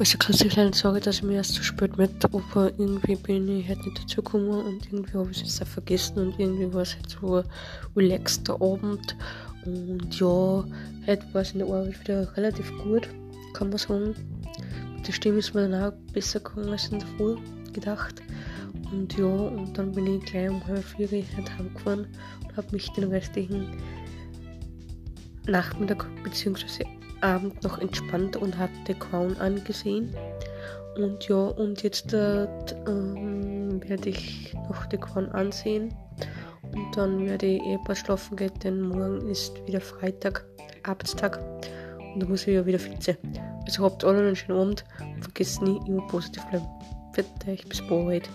Also ganz kleine Sorge, dass ich mir erst zu spät mit, aber irgendwie bin ich halt nicht dazu gekommen und irgendwie habe ich es jetzt auch vergessen und irgendwie war es halt so ein relaxter Abend und ja, heute war es in der Arbeit wieder relativ gut, kann man sagen. Mit der Stimme ist mir dann auch besser gegangen als in der Früh gedacht. Und ja, und dann bin ich gleich um halb vier heimgefahren und habe mich den restlichen Nachmittag bzw. Abend noch entspannt und habe The Crown angesehen. Und ja, und jetzt äh, ähm, werde ich noch The Crown ansehen. Und dann werde ich eh bald schlafen gehen, denn morgen ist wieder Freitag, Arbeitstag. Und da muss ich ja wieder fit sein. Also habt alle einen schönen Abend vergesst nie immer positiv bleiben. Euch bis bald.